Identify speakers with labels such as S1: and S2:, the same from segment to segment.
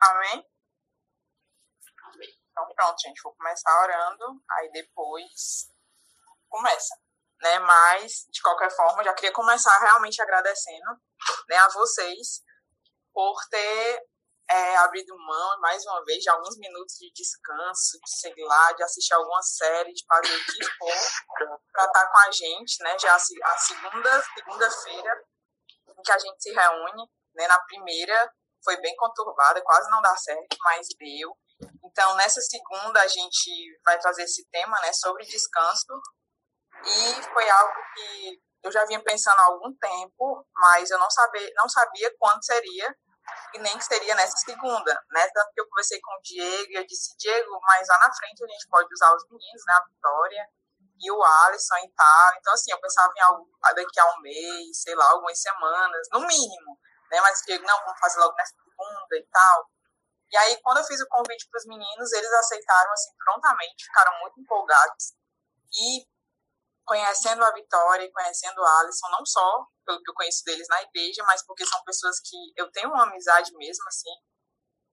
S1: Amém? Então, pronto, gente, vou começar orando, aí depois começa, né? Mas, de qualquer forma, já queria começar realmente agradecendo né, a vocês por ter é, abrido mão, mais uma vez, de alguns minutos de descanso, de, sei lá, de assistir alguma série, de fazer o que for, para estar com a gente, né? Já a segunda segunda-feira em que a gente se reúne, né? Na primeira foi bem conturbada, quase não dá certo, mas deu. Então, nessa segunda, a gente vai trazer esse tema, né, sobre descanso. E foi algo que eu já vinha pensando há algum tempo, mas eu não sabia, não sabia quando seria e nem que seria nessa segunda, né? Tanto que eu conversei com o Diego e eu disse, Diego, mas lá na frente a gente pode usar os meninos, né? A Vitória e o Alisson e tal. Então, assim, eu pensava em algo daqui a um mês, sei lá, algumas semanas, no mínimo, né? Mas o Diego, não, vamos fazer logo nessa segunda e tal. E aí, quando eu fiz o convite para os meninos, eles aceitaram, assim, prontamente, ficaram muito empolgados. E conhecendo a Vitória e conhecendo a Alisson, não só pelo que eu conheço deles na igreja, mas porque são pessoas que eu tenho uma amizade mesmo, assim.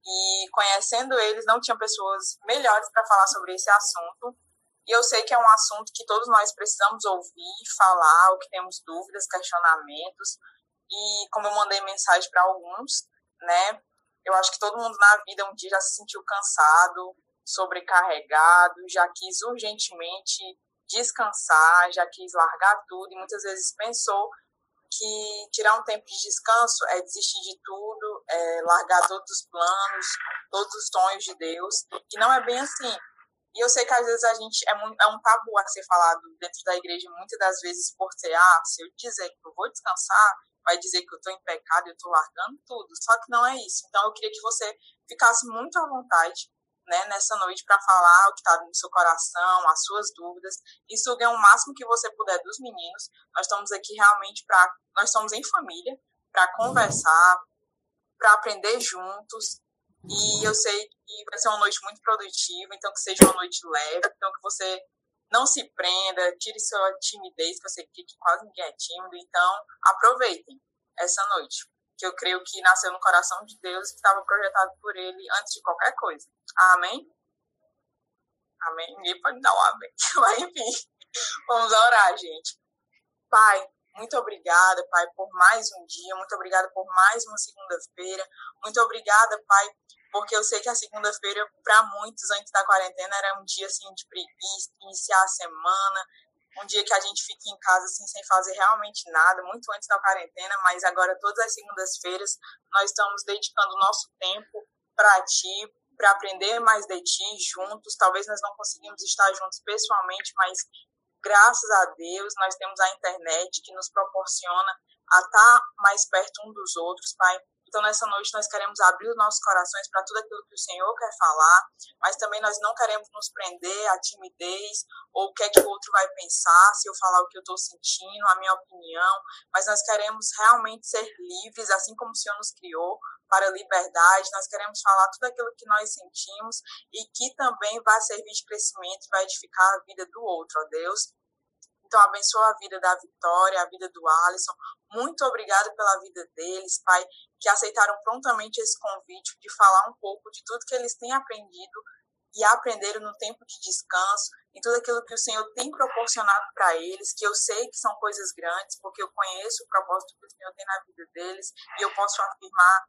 S1: E conhecendo eles, não tinha pessoas melhores para falar sobre esse assunto. E eu sei que é um assunto que todos nós precisamos ouvir, falar, ou que temos dúvidas, questionamentos. E como eu mandei mensagem para alguns, né? Eu acho que todo mundo na vida um dia já se sentiu cansado, sobrecarregado, já quis urgentemente descansar, já quis largar tudo e muitas vezes pensou que tirar um tempo de descanso é desistir de tudo, é largar todos os planos, todos os sonhos de Deus, e não é bem assim. E eu sei que às vezes a gente é, muito, é um tabu a ser falado dentro da igreja, muitas das vezes por ser, ah, se eu dizer que eu vou descansar, vai dizer que eu estou em pecado, eu estou largando tudo. Só que não é isso. Então eu queria que você ficasse muito à vontade né, nessa noite para falar o que está no seu coração, as suas dúvidas. E suga o máximo que você puder dos meninos. Nós estamos aqui realmente para. Nós estamos em família, para conversar, para aprender juntos. E eu sei que vai ser uma noite muito produtiva, então que seja uma noite leve, então que você não se prenda, tire sua timidez, que eu sei que quase ninguém é tímido, então aproveitem essa noite que eu creio que nasceu no coração de Deus e que estava projetado por Ele antes de qualquer coisa. Amém? Amém? Ninguém pode dar um amém. Mas enfim, vamos orar, gente. Pai, muito obrigada, Pai, por mais um dia. Muito obrigada por mais uma segunda-feira. Muito obrigada, Pai, porque eu sei que a segunda-feira, para muitos, antes da quarentena, era um dia assim de preguiça, iniciar a semana, um dia que a gente fica em casa assim sem fazer realmente nada, muito antes da quarentena, mas agora todas as segundas-feiras nós estamos dedicando nosso tempo para ti, para aprender mais de ti juntos. Talvez nós não conseguimos estar juntos pessoalmente, mas graças a Deus nós temos a internet que nos proporciona a estar mais perto um dos outros, Pai. Então, nessa noite, nós queremos abrir os nossos corações para tudo aquilo que o Senhor quer falar, mas também nós não queremos nos prender à timidez ou o que é que o outro vai pensar, se eu falar o que eu estou sentindo, a minha opinião, mas nós queremos realmente ser livres, assim como o Senhor nos criou, para a liberdade, nós queremos falar tudo aquilo que nós sentimos e que também vai servir de crescimento, vai edificar a vida do outro, ó Deus. Então, abençoa a vida da Vitória, a vida do Alisson. Muito obrigada pela vida deles, Pai, que aceitaram prontamente esse convite de falar um pouco de tudo que eles têm aprendido e aprenderam no tempo de descanso e tudo aquilo que o Senhor tem proporcionado para eles, que eu sei que são coisas grandes, porque eu conheço o propósito que o Senhor tem na vida deles e eu posso afirmar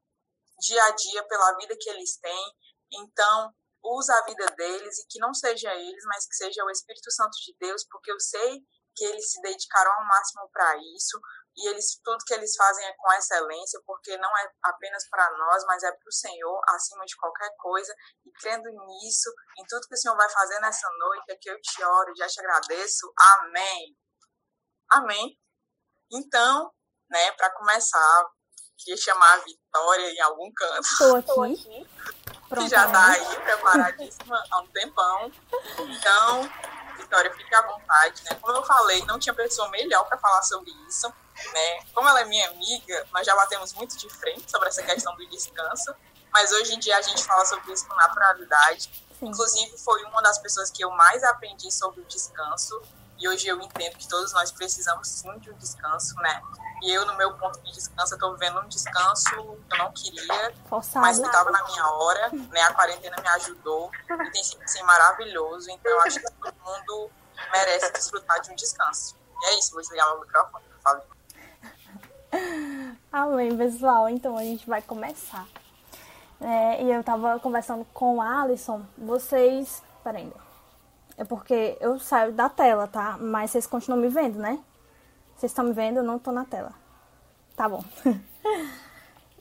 S1: dia a dia pela vida que eles têm. Então, usa a vida deles e que não seja eles, mas que seja o Espírito Santo de Deus, porque eu sei que eles se dedicaram ao máximo para isso e eles tudo que eles fazem é com excelência, porque não é apenas para nós, mas é para o Senhor acima de qualquer coisa. E crendo nisso, em tudo que o Senhor vai fazer nessa noite, é que eu te oro, já te agradeço. Amém. Amém. Então, né, para começar, queria chamar a Vitória em algum canto.
S2: Estou aqui.
S1: que já está aí preparadíssima há um tempão. Então, Vitória, fique à vontade, né? Como eu falei, não tinha pessoa melhor para falar sobre isso, né? Como ela é minha amiga, nós já batemos muito de frente sobre essa questão do descanso, mas hoje em dia a gente fala sobre isso com naturalidade. Inclusive, foi uma das pessoas que eu mais aprendi sobre o descanso, e hoje eu entendo que todos nós precisamos sim de um descanso, né? E eu, no meu ponto de descanso, eu tô vivendo um descanso que eu não queria,
S2: Forçado.
S1: mas que estava na minha hora, né? A quarentena me ajudou e tem sido assim, maravilhoso. Então, eu acho que todo mundo merece desfrutar de um descanso. E é isso, vou desligar meu microfone, favor.
S2: Amém, pessoal. Então a gente vai começar. É, e eu tava conversando com o Alisson. Vocês. Peraí. É porque eu saio da tela, tá? Mas vocês continuam me vendo, né? Vocês estão me vendo? Eu não tô na tela. Tá bom.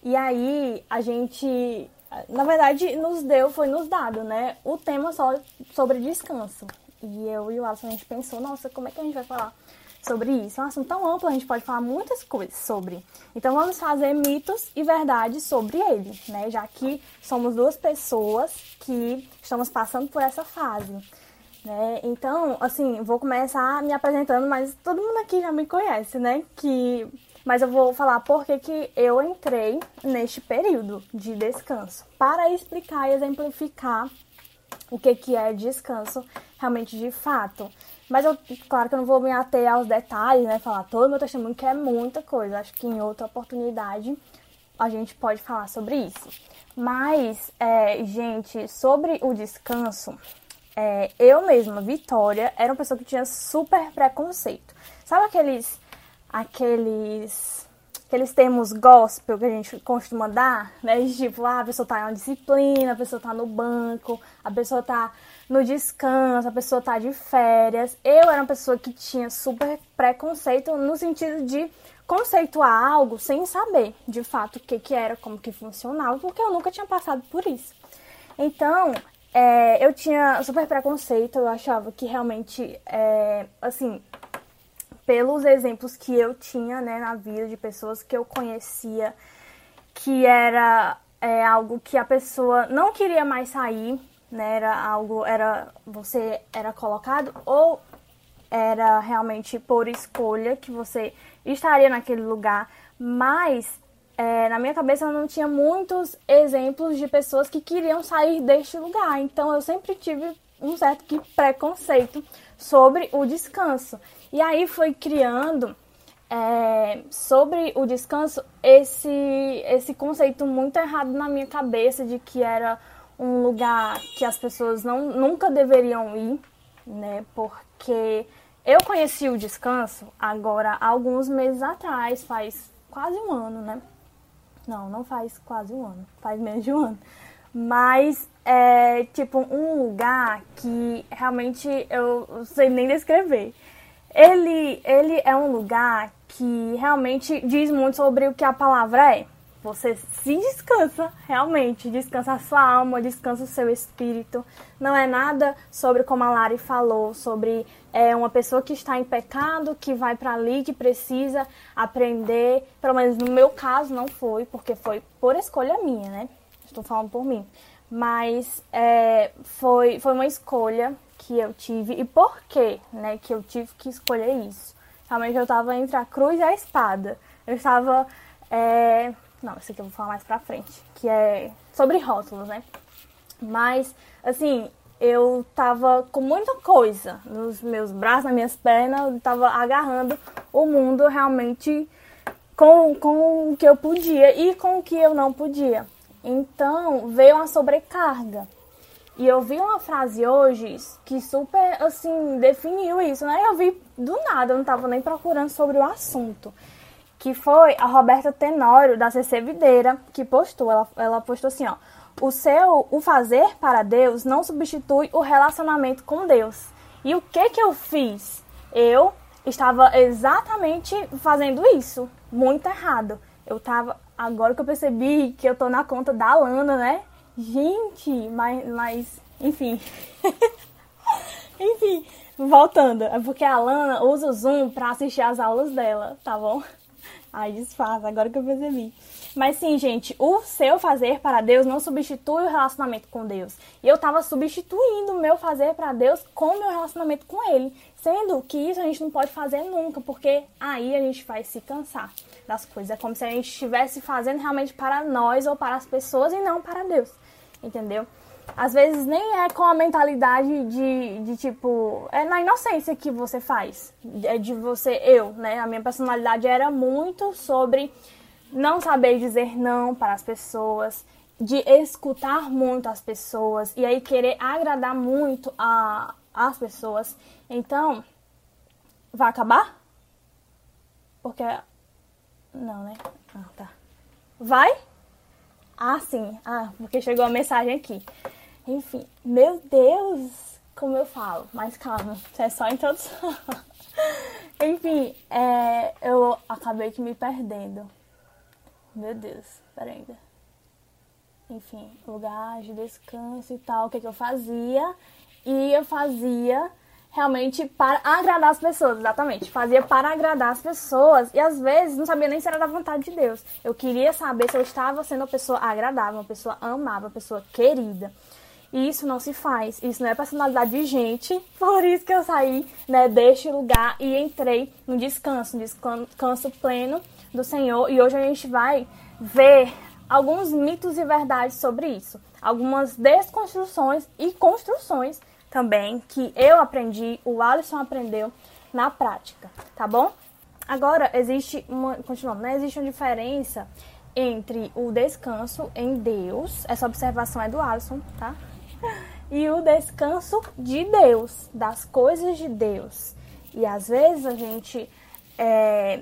S2: e aí, a gente. Na verdade, nos deu, foi nos dado, né? O tema só sobre descanso. E eu e o Alisson, a gente pensou, nossa, como é que a gente vai falar sobre isso? É um assunto tão amplo, a gente pode falar muitas coisas sobre. Então vamos fazer mitos e verdades sobre ele, né? Já que somos duas pessoas que estamos passando por essa fase. Né? Então, assim, vou começar me apresentando, mas todo mundo aqui já me conhece, né? Que... Mas eu vou falar por que, que eu entrei neste período de descanso. Para explicar e exemplificar o que, que é descanso realmente de fato. Mas eu, claro que eu não vou me ater aos detalhes, né? Falar todo o meu testemunho, que é muita coisa. Acho que em outra oportunidade a gente pode falar sobre isso. Mas, é, gente, sobre o descanso, é, eu mesma, Vitória, era uma pessoa que tinha super preconceito. Sabe aqueles. aqueles. aqueles termos gospel que a gente costuma dar, né? Tipo, ah, a pessoa tá uma disciplina, a pessoa tá no banco, a pessoa tá no descanso, a pessoa tá de férias. Eu era uma pessoa que tinha super preconceito no sentido de conceituar algo sem saber de fato o que, que era, como que funcionava, porque eu nunca tinha passado por isso. Então, é, eu tinha super preconceito, eu achava que realmente, é, assim, pelos exemplos que eu tinha né, na vida de pessoas que eu conhecia, que era é, algo que a pessoa não queria mais sair, né? Era algo, era você era colocado ou era realmente por escolha que você estaria naquele lugar, mas é, na minha cabeça não tinha muitos exemplos de pessoas que queriam sair deste lugar, então eu sempre tive um certo que preconceito sobre o descanso. E aí foi criando é, sobre o descanso esse, esse conceito muito errado na minha cabeça de que era um lugar que as pessoas não, nunca deveriam ir, né? Porque eu conheci o descanso agora alguns meses atrás, faz quase um ano, né? Não, não faz quase um ano, faz menos de um ano. Mas é tipo um lugar que realmente eu não sei nem descrever. Ele, ele é um lugar que realmente diz muito sobre o que a palavra é você se descansa, realmente, descansa a sua alma, descansa o seu espírito. Não é nada sobre como a Lari falou, sobre é, uma pessoa que está em pecado, que vai para ali, que precisa aprender. Pelo menos no meu caso não foi, porque foi por escolha minha, né? Estou falando por mim. Mas é, foi, foi uma escolha que eu tive. E por que, né, que eu tive que escolher isso? Realmente eu estava entre a cruz e a espada. Eu estava é, não, esse aqui eu vou falar mais pra frente, que é sobre rótulos, né? Mas, assim, eu tava com muita coisa nos meus braços, nas minhas pernas, eu tava agarrando o mundo realmente com, com o que eu podia e com o que eu não podia. Então, veio uma sobrecarga. E eu vi uma frase hoje que super, assim, definiu isso, né? Eu vi do nada, eu não tava nem procurando sobre o assunto que foi a Roberta Tenório, da CC Videira, que postou. Ela, ela postou assim, ó. O seu, o fazer para Deus não substitui o relacionamento com Deus. E o que que eu fiz? Eu estava exatamente fazendo isso, muito errado. Eu tava, agora que eu percebi que eu tô na conta da Lana, né? Gente, mas, mas enfim. enfim, voltando, é porque a Lana usa o Zoom para assistir as aulas dela, tá bom? Ai, desfaz, agora que eu percebi. Mas sim, gente, o seu fazer para Deus não substitui o relacionamento com Deus. E eu estava substituindo o meu fazer para Deus com o meu relacionamento com Ele. Sendo que isso a gente não pode fazer nunca, porque aí a gente vai se cansar das coisas. É como se a gente estivesse fazendo realmente para nós ou para as pessoas e não para Deus. entendeu? Às vezes nem é com a mentalidade de, de tipo. É na inocência que você faz. É de você, eu, né? A minha personalidade era muito sobre não saber dizer não para as pessoas, de escutar muito as pessoas e aí querer agradar muito a, as pessoas. Então, vai acabar? Porque. Não, né? Ah, tá. Vai? Ah, sim. Ah, porque chegou a mensagem aqui. Enfim, meu Deus, como eu falo. Mas calma, isso é só introdução. Enfim, é, eu acabei que me perdendo. Meu Deus, peraí ainda. Enfim, lugar de descanso e tal, o que, que eu fazia. E eu fazia realmente para agradar as pessoas, exatamente. Fazia para agradar as pessoas e às vezes não sabia nem se era da vontade de Deus. Eu queria saber se eu estava sendo uma pessoa agradável, uma pessoa amável, uma pessoa querida. E isso não se faz, isso não é personalidade de gente. Por isso que eu saí né, deste lugar e entrei no descanso, no descanso pleno do Senhor. E hoje a gente vai ver alguns mitos e verdades sobre isso, algumas desconstruções e construções também que eu aprendi, o Alisson aprendeu na prática, tá bom? Agora, existe uma. Continuando, né? Existe uma diferença entre o descanso em Deus, essa observação é do Alisson, tá? E o descanso de Deus, das coisas de Deus. E às vezes a gente é,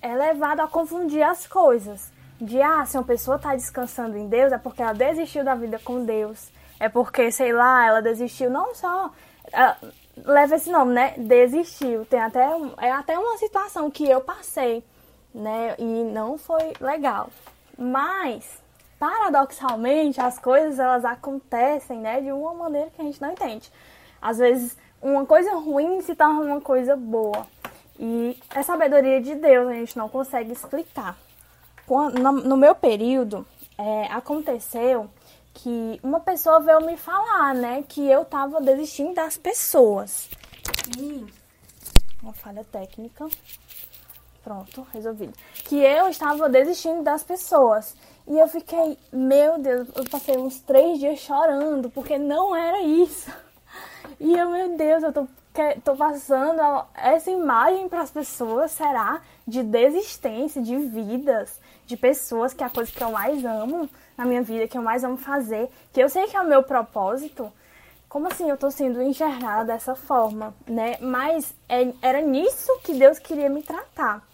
S2: é levado a confundir as coisas. De, ah, se uma pessoa está descansando em Deus, é porque ela desistiu da vida com Deus é porque, sei lá, ela desistiu, não só. Ela, leva esse nome, né? Desistiu. Tem até, é até uma situação que eu passei, né? E não foi legal. Mas, paradoxalmente, as coisas elas acontecem, né? De uma maneira que a gente não entende. Às vezes, uma coisa ruim se torna uma coisa boa. E é sabedoria de Deus, a gente não consegue explicar. No meu período, é, aconteceu que uma pessoa veio me falar, né, que eu tava desistindo das pessoas. E uma falha técnica. Pronto, resolvido. Que eu estava desistindo das pessoas. E eu fiquei, meu Deus, eu passei uns três dias chorando, porque não era isso. E eu, meu Deus, eu tô, tô passando essa imagem para as pessoas, será? De desistência, de vidas, de pessoas, que é a coisa que eu mais amo na minha vida, que eu mais amo fazer, que eu sei que é o meu propósito, como assim eu tô sendo enxergada dessa forma, né? Mas é, era nisso que Deus queria me tratar.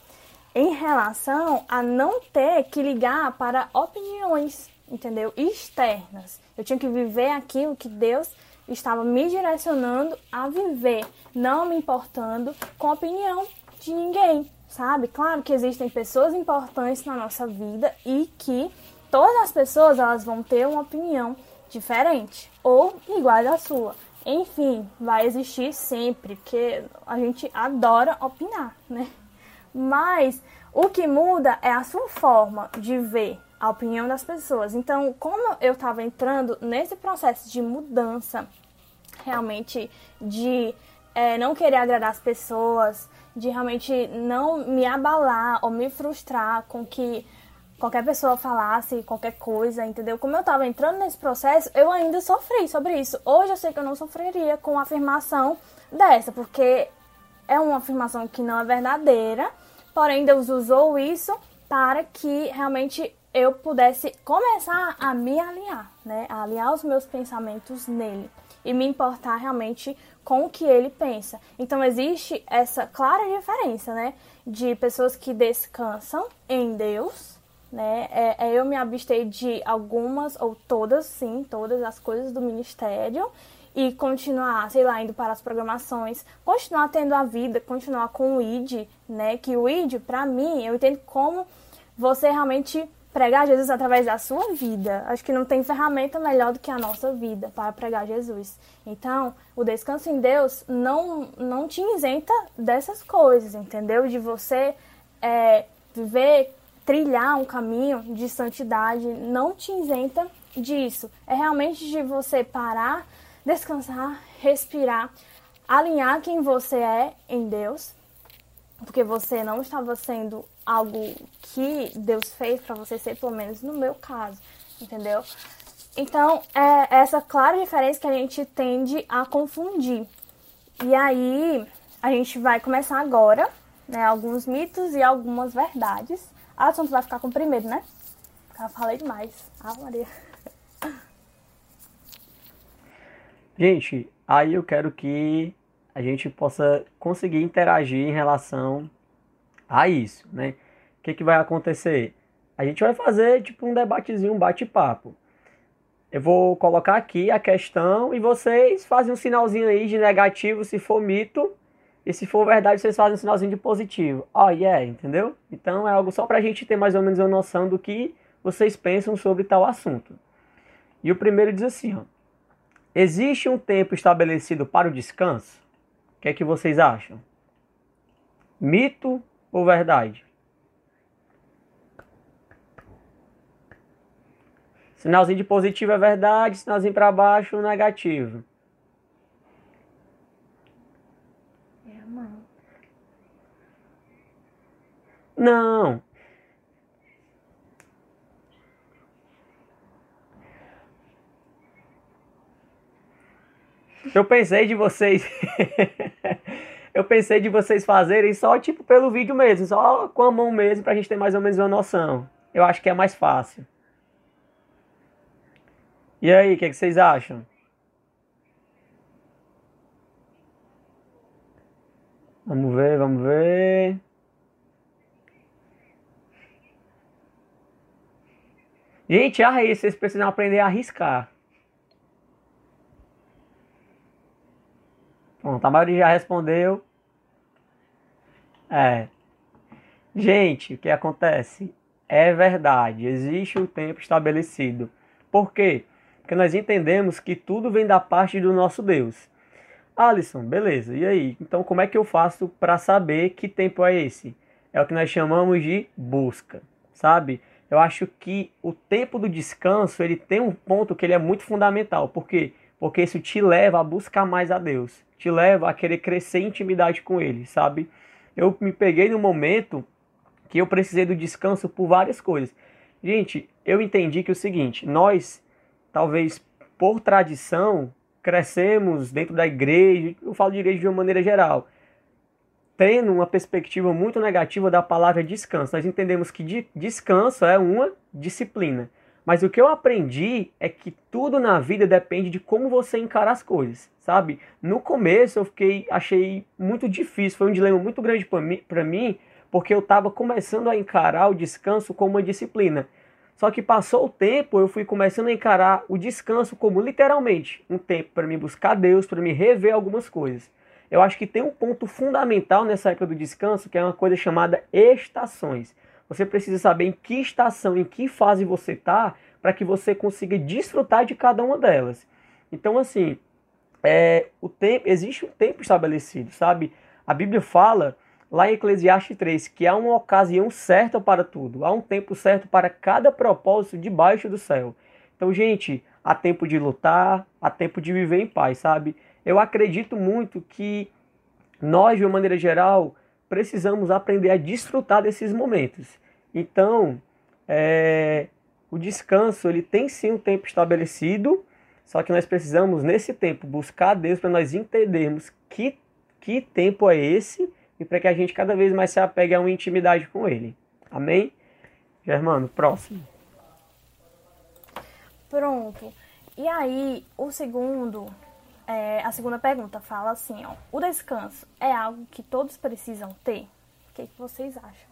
S2: Em relação a não ter que ligar para opiniões, entendeu? Externas. Eu tinha que viver aquilo que Deus estava me direcionando a viver, não me importando com a opinião de ninguém, sabe? Claro que existem pessoas importantes na nossa vida e que todas as pessoas elas vão ter uma opinião diferente ou igual à sua. Enfim, vai existir sempre, porque a gente adora opinar, né? Mas o que muda é a sua forma de ver a opinião das pessoas. Então, como eu estava entrando nesse processo de mudança, realmente de é, não querer agradar as pessoas, de realmente não me abalar ou me frustrar com que qualquer pessoa falasse qualquer coisa, entendeu? Como eu tava entrando nesse processo, eu ainda sofri sobre isso. Hoje eu sei que eu não sofreria com a afirmação dessa, porque é uma afirmação que não é verdadeira, porém Deus usou isso para que realmente eu pudesse começar a me alinhar, né? A alinhar os meus pensamentos nele e me importar realmente com o que ele pensa. Então existe essa clara diferença, né? De pessoas que descansam em Deus né? É, é, eu me abstei de algumas, ou todas, sim, todas as coisas do ministério e continuar, sei lá, indo para as programações, continuar tendo a vida, continuar com o ID, né? Que o ID, para mim, eu entendo como você realmente pregar Jesus através da sua vida. Acho que não tem ferramenta melhor do que a nossa vida para pregar Jesus. Então, o descanso em Deus não, não te isenta dessas coisas, entendeu? De você é, viver trilhar um caminho de santidade não te isenta disso. É realmente de você parar, descansar, respirar, alinhar quem você é em Deus, porque você não estava sendo algo que Deus fez para você ser, pelo menos no meu caso, entendeu? Então, é essa clara diferença que a gente tende a confundir. E aí, a gente vai começar agora, né, alguns mitos e algumas verdades. Ah, tu vai ficar com o primeiro, né? Já falei demais. Ah, Maria.
S3: Gente, aí eu quero que a gente possa conseguir interagir em relação a isso, né? O que, que vai acontecer? A gente vai fazer tipo um debatezinho, um bate-papo. Eu vou colocar aqui a questão e vocês fazem um sinalzinho aí de negativo se for mito. E se for verdade, vocês fazem um sinalzinho de positivo. Oh, yeah, entendeu? Então é algo só para a gente ter mais ou menos uma noção do que vocês pensam sobre tal assunto. E o primeiro diz assim: ó, Existe um tempo estabelecido para o descanso? O que é que vocês acham? Mito ou verdade? Sinalzinho de positivo é verdade, sinalzinho para baixo negativo.
S2: É.
S3: Não. Eu pensei de vocês. eu pensei de vocês fazerem só tipo pelo vídeo mesmo, só com a mão mesmo, pra gente ter mais ou menos uma noção. Eu acho que é mais fácil. E aí, o que, é que vocês acham? Vamos ver, vamos ver. Gente, aí, vocês precisam aprender a arriscar. Pronto, a maioria já respondeu. É. Gente, o que acontece? É verdade, existe um tempo estabelecido. Por quê? Porque nós entendemos que tudo vem da parte do nosso Deus. Alisson, beleza, e aí? Então, como é que eu faço para saber que tempo é esse? É o que nós chamamos de busca, sabe? Eu acho que o tempo do descanso ele tem um ponto que ele é muito fundamental. Por quê? Porque isso te leva a buscar mais a Deus, te leva a querer crescer intimidade com Ele, sabe? Eu me peguei no momento que eu precisei do descanso por várias coisas. Gente, eu entendi que é o seguinte, nós talvez por tradição, crescemos dentro da igreja, eu falo de igreja de uma maneira geral, tendo uma perspectiva muito negativa da palavra descanso. Nós entendemos que descanso é uma disciplina. Mas o que eu aprendi é que tudo na vida depende de como você encara as coisas, sabe? No começo eu fiquei, achei muito difícil, foi um dilema muito grande para mim, porque eu estava começando a encarar o descanso como uma disciplina. Só que passou o tempo, eu fui começando a encarar o descanso como literalmente um tempo para me buscar Deus, para me rever algumas coisas. Eu acho que tem um ponto fundamental nessa época do descanso, que é uma coisa chamada estações. Você precisa saber em que estação, em que fase você está, para que você consiga desfrutar de cada uma delas. Então, assim, é, o tempo, existe um tempo estabelecido, sabe? A Bíblia fala lá em Eclesiastes 3, que há uma ocasião certa para tudo, há um tempo certo para cada propósito debaixo do céu. Então, gente, há tempo de lutar, há tempo de viver em paz, sabe? Eu acredito muito que nós, de uma maneira geral, precisamos aprender a desfrutar desses momentos. Então, é, o descanso ele tem sim um tempo estabelecido, só que nós precisamos nesse tempo buscar Deus para nós entendermos que, que tempo é esse e para que a gente cada vez mais se apegue a uma intimidade com Ele. Amém? Germano, próximo.
S2: Pronto. E aí, o segundo, é, a segunda pergunta fala assim, ó, o descanso é algo que todos precisam ter? O que, que vocês acham?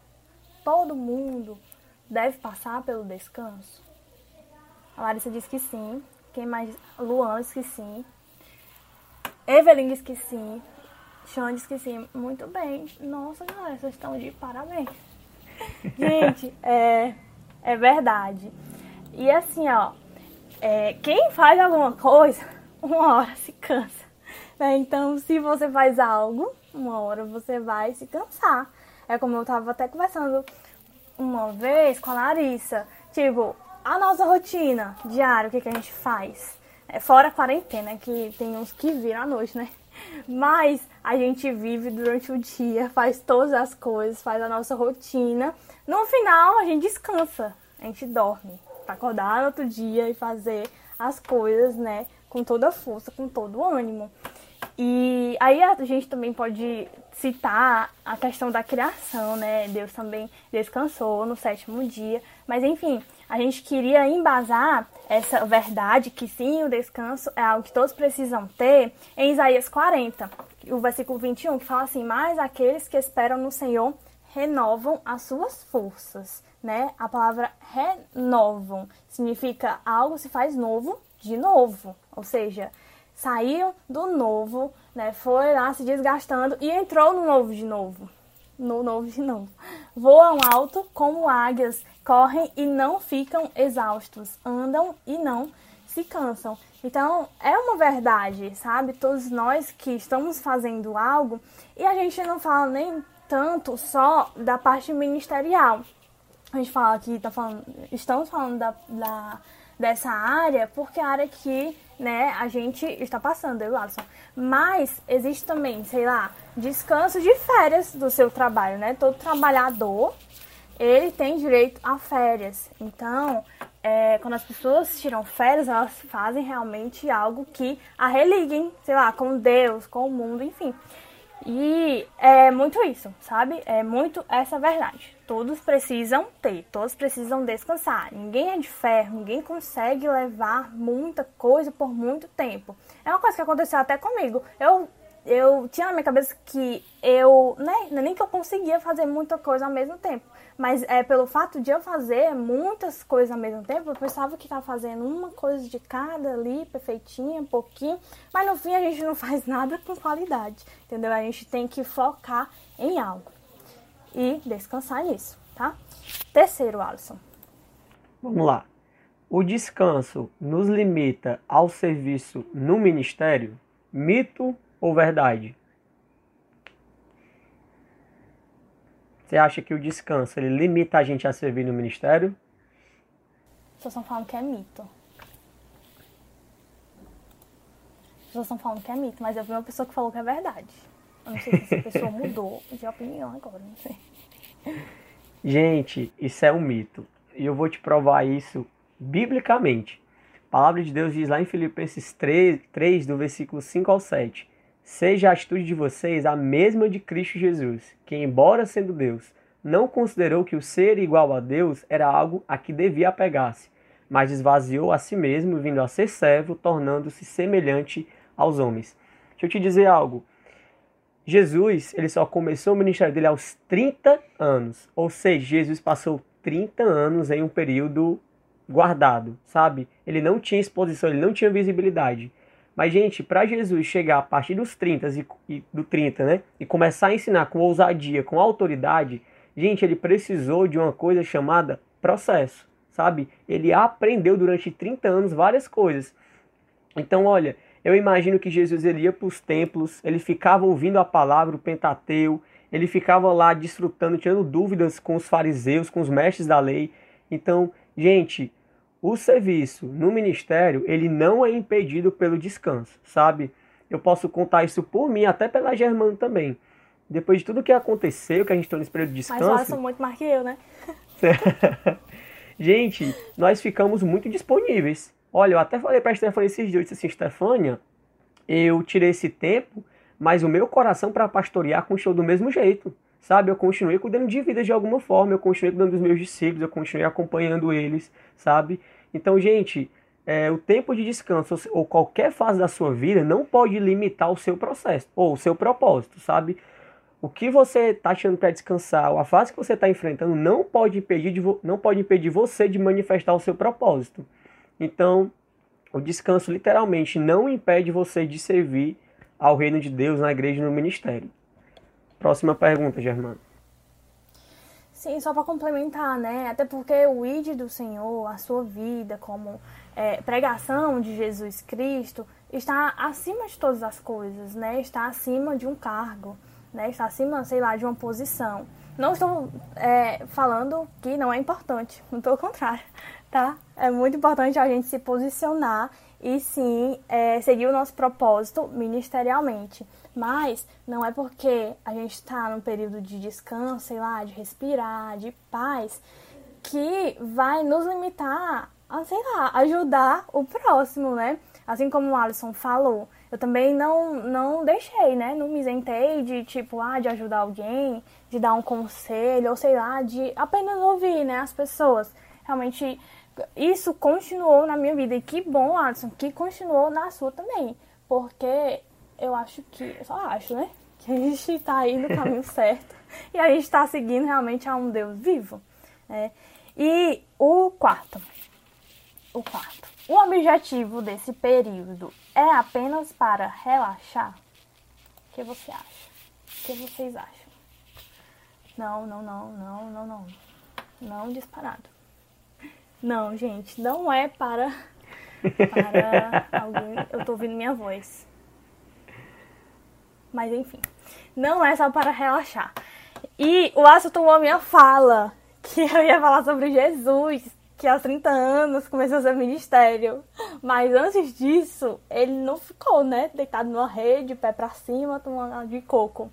S2: Todo mundo deve passar pelo descanso? A Larissa diz que sim. Quem mais? Luan diz que sim. Evelyn diz que sim. Sean diz que sim, muito bem. Nossa, galera, vocês estão de parabéns. Gente, é, é verdade. E assim, ó, é, quem faz alguma coisa, uma hora se cansa. Né? Então, se você faz algo, uma hora você vai se cansar. É como eu tava até conversando uma vez com a Larissa. Tipo, a nossa rotina diária, o que, que a gente faz? É, fora a quarentena, que tem uns que viram à noite, né? Mas a gente vive durante o dia, faz todas as coisas, faz a nossa rotina. No final, a gente descansa, a gente dorme para acordar no outro dia e fazer as coisas, né, com toda a força, com todo o ânimo. E aí a gente também pode citar a questão da criação, né? Deus também descansou no sétimo dia. Mas enfim, a gente queria embasar essa verdade que sim, o descanso é algo que todos precisam ter em Isaías 40, o versículo 21, que fala assim: Mas aqueles que esperam no Senhor renovam as suas forças, né? A palavra renovam significa algo se faz novo de novo, ou seja, saiu do novo, né? Foi lá se desgastando e entrou no novo de novo. No novo de novo. Voam alto como águias, correm e não ficam exaustos, andam e não se cansam. Então, é uma verdade, sabe? Todos nós que estamos fazendo algo e a gente não fala nem tanto só da parte ministerial. A gente fala que tá falando, estamos falando da, da dessa área porque é a área que né, a gente está passando, eu Alisson. Mas existe também, sei lá, descanso de férias do seu trabalho, né? Todo trabalhador, ele tem direito a férias. Então, é, quando as pessoas tiram férias, elas fazem realmente algo que a religuem, sei lá, com Deus, com o mundo, enfim. E é muito isso, sabe? É muito essa verdade. Todos precisam ter, todos precisam descansar. Ninguém é de ferro, ninguém consegue levar muita coisa por muito tempo. É uma coisa que aconteceu até comigo. Eu eu tinha na minha cabeça que eu, né, é nem que eu conseguia fazer muita coisa ao mesmo tempo, mas é pelo fato de eu fazer muitas coisas ao mesmo tempo, eu pensava que estava fazendo uma coisa de cada ali, perfeitinha, um pouquinho, mas no fim a gente não faz nada com qualidade, entendeu? A gente tem que focar em algo e descansar nisso, tá? Terceiro, Alisson.
S3: Vamos lá. O descanso nos limita ao serviço no ministério? Mito ou verdade? Você acha que o descanso ele limita a gente a servir no ministério?
S2: As pessoas estão falando que é mito. As pessoas estão falando que é mito, mas eu vi uma pessoa que falou que é verdade. Não essa pessoa mudou de opinião agora, não sei.
S3: Gente, isso é um mito. E eu vou te provar isso biblicamente. A palavra de Deus diz lá em Filipenses 3, 3 do versículo 5 ao 7. Seja a atitude de vocês a mesma de Cristo Jesus, que, embora sendo Deus, não considerou que o ser igual a Deus era algo a que devia apegar-se, mas esvaziou a si mesmo, vindo a ser servo, tornando-se semelhante aos homens. Deixa eu te dizer algo. Jesus, ele só começou o ministério dele aos 30 anos. Ou seja, Jesus passou 30 anos em um período guardado, sabe? Ele não tinha exposição, ele não tinha visibilidade. Mas, gente, para Jesus chegar a partir dos 30 e, e, do 30, né? E começar a ensinar com ousadia, com autoridade, gente, ele precisou de uma coisa chamada processo, sabe? Ele aprendeu durante 30 anos várias coisas. Então, olha, eu imagino que Jesus ele ia para os templos, ele ficava ouvindo a palavra, o Pentateu, ele ficava lá desfrutando, tirando dúvidas com os fariseus, com os mestres da lei. Então, gente, o serviço no ministério, ele não é impedido pelo descanso, sabe? Eu posso contar isso por mim, até pela Germana também. Depois de tudo que aconteceu, que a gente está nesse período de descanso... Mas
S2: são muito mais que eu, né?
S3: gente, nós ficamos muito disponíveis. Olha, eu até falei para a Stefania esses dias, eu disse assim, Stefania, eu tirei esse tempo, mas o meu coração para pastorear continuou do mesmo jeito sabe? Eu continuei cuidando de vida de alguma forma, eu continuei cuidando dos meus discípulos, eu continuei acompanhando eles, sabe? Então, gente, é, o tempo de descanso ou qualquer fase da sua vida não pode limitar o seu processo ou o seu propósito, sabe? O que você está achando para descansar, ou a fase que você está enfrentando, não pode, impedir de não pode impedir você de manifestar o seu propósito. Então, o descanso literalmente não impede você de servir ao reino de Deus na igreja e no ministério. Próxima pergunta, Germano.
S2: Sim, só para complementar, né? Até porque o id do Senhor, a sua vida como é, pregação de Jesus Cristo, está acima de todas as coisas, né? Está acima de um cargo, né? Está acima, sei lá, de uma posição. Não estou é, falando que não é importante, muito pelo contrário, tá? É muito importante a gente se posicionar e sim é, seguir o nosso propósito ministerialmente. Mas não é porque a gente está num período de descanso, sei lá, de respirar, de paz, que vai nos limitar a, sei lá, ajudar o próximo, né? Assim como o Alisson falou, eu também não, não deixei, né? Não me isentei de, tipo, ah, de ajudar alguém, de dar um conselho, ou sei lá, de apenas ouvir, né, as pessoas. Realmente, isso continuou na minha vida. E que bom, Alisson, que continuou na sua também. Porque eu acho que, eu só acho, né? Que a gente tá aí no caminho certo. E a gente tá seguindo realmente a um Deus vivo. Né? E o quarto. O quarto. O objetivo desse período é apenas para relaxar? O que você acha? O que vocês acham? Não, não, não, não, não, não. Não disparado. Não, gente, não é para para alguém. Eu tô ouvindo minha voz. Mas enfim, não é só para relaxar. E o Aço tomou a minha fala, que eu ia falar sobre Jesus, que aos 30 anos começou a ser ministério. Mas antes disso, ele não ficou, né, deitado numa rede, pé para cima, tomando de coco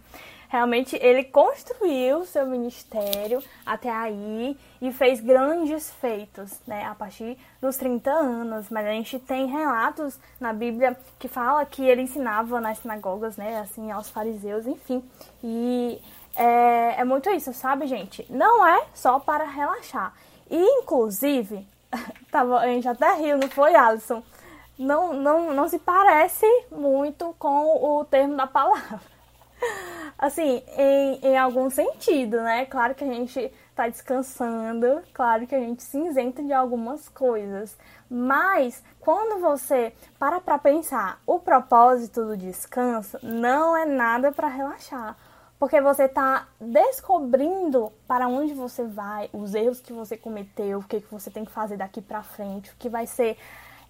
S2: realmente ele construiu seu ministério até aí e fez grandes feitos, né, a partir dos 30 anos. Mas a gente tem relatos na Bíblia que fala que ele ensinava nas sinagogas, né, assim, aos fariseus, enfim. E é, é muito isso, sabe, gente? Não é só para relaxar. E, inclusive, tava, a gente até riu, não foi, Alisson? Não, não, não se parece muito com o termo da palavra assim, em, em algum sentido, né? Claro que a gente tá descansando, claro que a gente se isenta de algumas coisas, mas quando você para para pensar, o propósito do descanso não é nada para relaxar, porque você está descobrindo para onde você vai, os erros que você cometeu, o que, que você tem que fazer daqui para frente, o que vai ser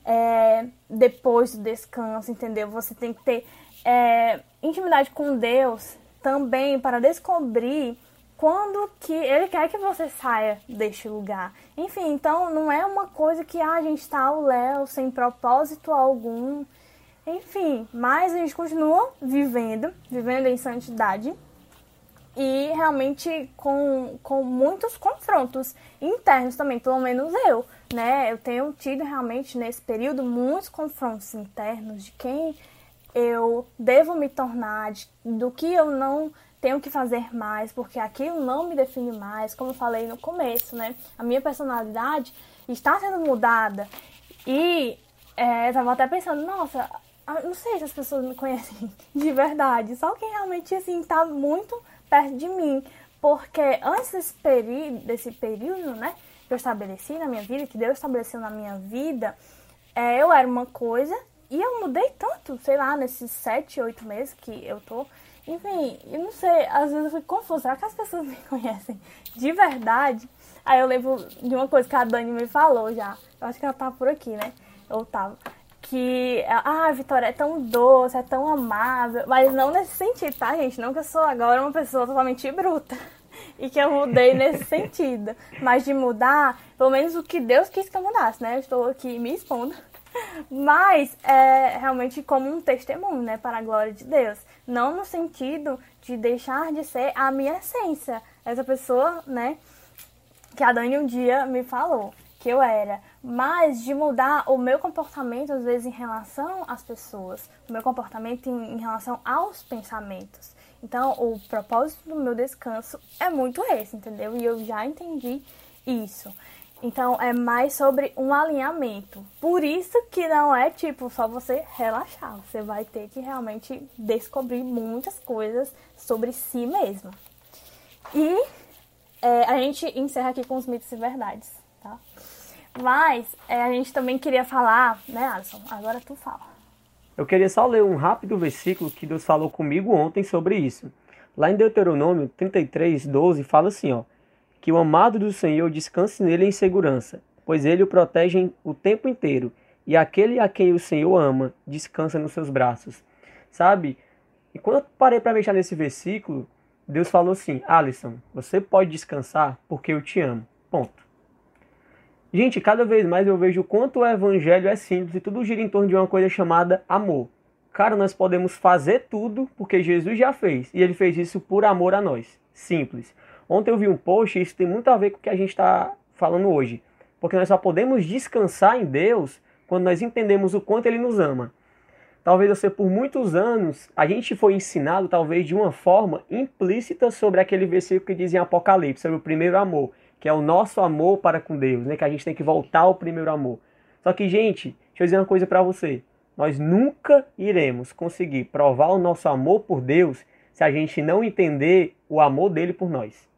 S2: é, depois do descanso, entendeu? Você tem que ter é, intimidade com Deus também para descobrir quando que ele quer que você saia deste lugar. Enfim, então não é uma coisa que ah, a gente está ao léu, sem propósito algum. Enfim, mas a gente continua vivendo, vivendo em santidade e realmente com, com muitos confrontos internos também, pelo menos eu, né? Eu tenho tido realmente nesse período muitos confrontos internos de quem eu devo me tornar, do que eu não tenho que fazer mais, porque aquilo não me define mais, como eu falei no começo, né? A minha personalidade está sendo mudada. E é, eu tava até pensando, nossa, não sei se as pessoas me conhecem de verdade, só quem realmente, assim, tá muito perto de mim. Porque antes desse, desse período, né, que eu estabeleci na minha vida, que Deus estabeleceu na minha vida, é, eu era uma coisa e eu mudei tanto, sei lá, nesses sete, oito meses que eu tô. Enfim, eu não sei, às vezes eu fico confusa. Será que as pessoas me conhecem de verdade? Aí eu lembro de uma coisa que a Dani me falou já. Eu acho que ela tá por aqui, né? Eu tava. Que, ah, a Vitória é tão doce, é tão amável. Mas não nesse sentido, tá, gente? Não que eu sou agora uma pessoa totalmente bruta. E que eu mudei nesse sentido. Mas de mudar, pelo menos o que Deus quis que eu mudasse, né? Eu estou aqui me expondo. Mas é realmente como um testemunho, né, para a glória de Deus. Não no sentido de deixar de ser a minha essência. Essa pessoa, né, que a Dani um dia me falou que eu era, mas de mudar o meu comportamento, às vezes, em relação às pessoas, o meu comportamento em, em relação aos pensamentos. Então, o propósito do meu descanso é muito esse, entendeu? E eu já entendi isso. Então é mais sobre um alinhamento. Por isso que não é tipo só você relaxar. Você vai ter que realmente descobrir muitas coisas sobre si mesmo. E é, a gente encerra aqui com os mitos e verdades, tá? Mas é, a gente também queria falar, né, Alisson? Agora tu fala.
S3: Eu queria só ler um rápido versículo que Deus falou comigo ontem sobre isso. Lá em Deuteronômio 33, 12, fala assim, ó que o amado do Senhor descanse nele em segurança, pois ele o protege o tempo inteiro, e aquele a quem o Senhor ama descansa nos seus braços. Sabe? E quando eu parei para mexer nesse versículo, Deus falou assim: Alisson, você pode descansar porque eu te amo. Ponto. Gente, cada vez mais eu vejo o quanto o evangelho é simples e tudo gira em torno de uma coisa chamada amor. Cara, nós podemos fazer tudo porque Jesus já fez e ele fez isso por amor a nós. Simples. Ontem eu vi um post e isso tem muito a ver com o que a gente está falando hoje. Porque nós só podemos descansar em Deus quando nós entendemos o quanto Ele nos ama. Talvez você, por muitos anos, a gente foi ensinado, talvez de uma forma implícita, sobre aquele versículo que diz em Apocalipse, sobre o primeiro amor, que é o nosso amor para com Deus, né? que a gente tem que voltar ao primeiro amor. Só que, gente, deixa eu dizer uma coisa para você. Nós nunca iremos conseguir provar o nosso amor por Deus se a gente não entender o amor dele por nós.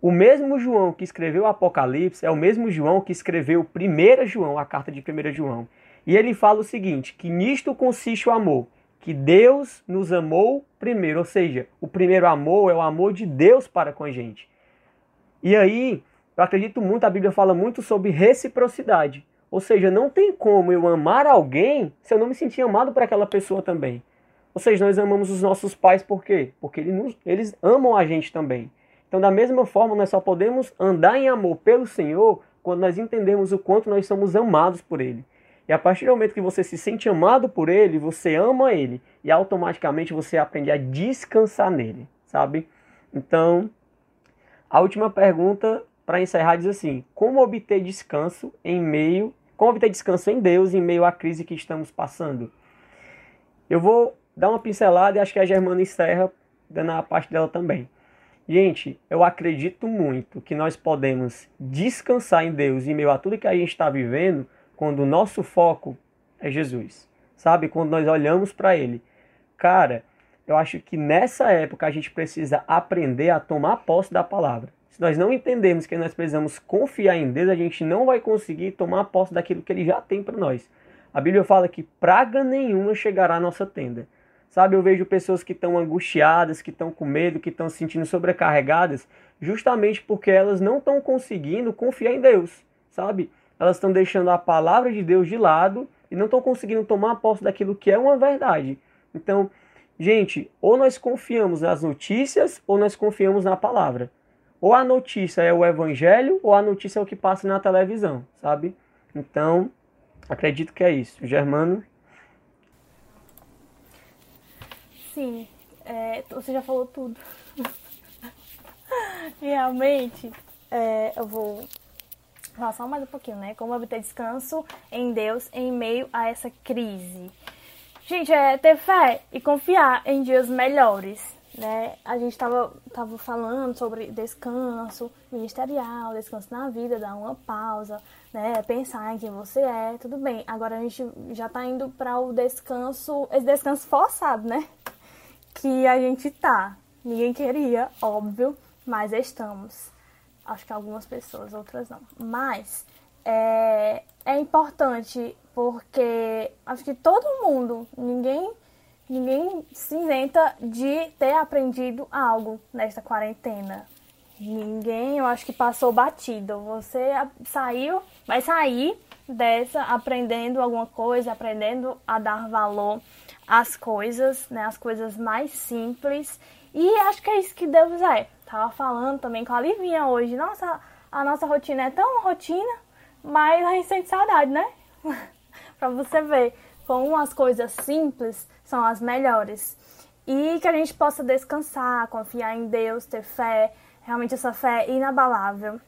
S3: O mesmo João que escreveu o Apocalipse é o mesmo João que escreveu 1 João, a carta de 1 João. E ele fala o seguinte: que nisto consiste o amor, que Deus nos amou primeiro, ou seja, o primeiro amor é o amor de Deus para com a gente. E aí, eu acredito muito, a Bíblia fala muito sobre reciprocidade. Ou seja, não tem como eu amar alguém se eu não me sentir amado por aquela pessoa também. Ou seja, nós amamos os nossos pais por quê? Porque eles, eles amam a gente também. Então, da mesma forma, nós só podemos andar em amor pelo Senhor quando nós entendemos o quanto nós somos amados por Ele. E a partir do momento que você se sente amado por Ele, você ama Ele e automaticamente você aprende a descansar nele, sabe? Então, a última pergunta para encerrar diz assim: como obter descanso em meio, como obter descanso em Deus em meio à crise que estamos passando? Eu vou dar uma pincelada e acho que a Germana encerra dando a parte dela também. Gente, eu acredito muito que nós podemos descansar em Deus em meio a tudo que a gente está vivendo quando o nosso foco é Jesus. Sabe? Quando nós olhamos para Ele. Cara, eu acho que nessa época a gente precisa aprender a tomar posse da palavra. Se nós não entendemos que nós precisamos confiar em Deus, a gente não vai conseguir tomar posse daquilo que Ele já tem para nós. A Bíblia fala que praga nenhuma chegará à nossa tenda. Sabe, eu vejo pessoas que estão angustiadas, que estão com medo, que estão se sentindo sobrecarregadas, justamente porque elas não estão conseguindo confiar em Deus, sabe? Elas estão deixando a palavra de Deus de lado e não estão conseguindo tomar posse daquilo que é uma verdade. Então, gente, ou nós confiamos nas notícias ou nós confiamos na palavra. Ou a notícia é o evangelho ou a notícia é o que passa na televisão, sabe? Então, acredito que é isso. Germano,
S2: Sim, é, você já falou tudo. Realmente, é, eu vou falar só mais um pouquinho, né? Como obter descanso em Deus em meio a essa crise. Gente, é ter fé e confiar em dias melhores, né? A gente tava, tava falando sobre descanso ministerial, descanso na vida, dar uma pausa, né? Pensar em quem você é, tudo bem. Agora a gente já tá indo para o descanso, esse descanso forçado, né? Que a gente tá. Ninguém queria, óbvio, mas estamos. Acho que algumas pessoas, outras não. Mas é, é importante porque acho que todo mundo, ninguém, ninguém se inventa de ter aprendido algo nesta quarentena. Ninguém, eu acho que passou batido. Você saiu, vai sair dessa aprendendo alguma coisa, aprendendo a dar valor as coisas, né, as coisas mais simples. E acho que é isso que Deus é. Tava falando também com a Livinha hoje. Nossa, a nossa rotina é tão rotina, mas a gente sente saudade, né? pra você ver como as coisas simples são as melhores. E que a gente possa descansar, confiar em Deus, ter fé, realmente essa fé inabalável.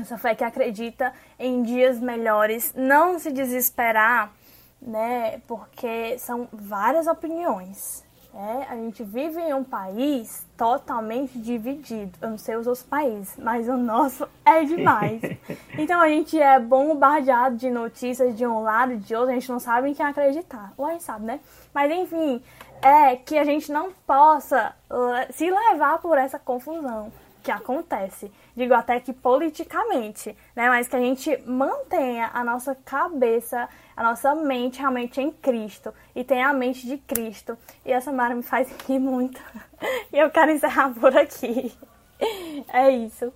S2: Essa fé que acredita em dias melhores, não se desesperar né? Porque são várias opiniões. Né? A gente vive em um país totalmente dividido. Eu não sei os outros países, mas o nosso é demais. então a gente é bombardeado de notícias de um lado e de outro, a gente não sabe em quem acreditar. Ou a gente sabe, né? Mas enfim, é que a gente não possa se levar por essa confusão que acontece. Digo até que politicamente, né? Mas que a gente mantenha a nossa cabeça, a nossa mente realmente em Cristo e tenha a mente de Cristo. E essa Mara me faz rir muito. e eu quero encerrar por aqui. É isso.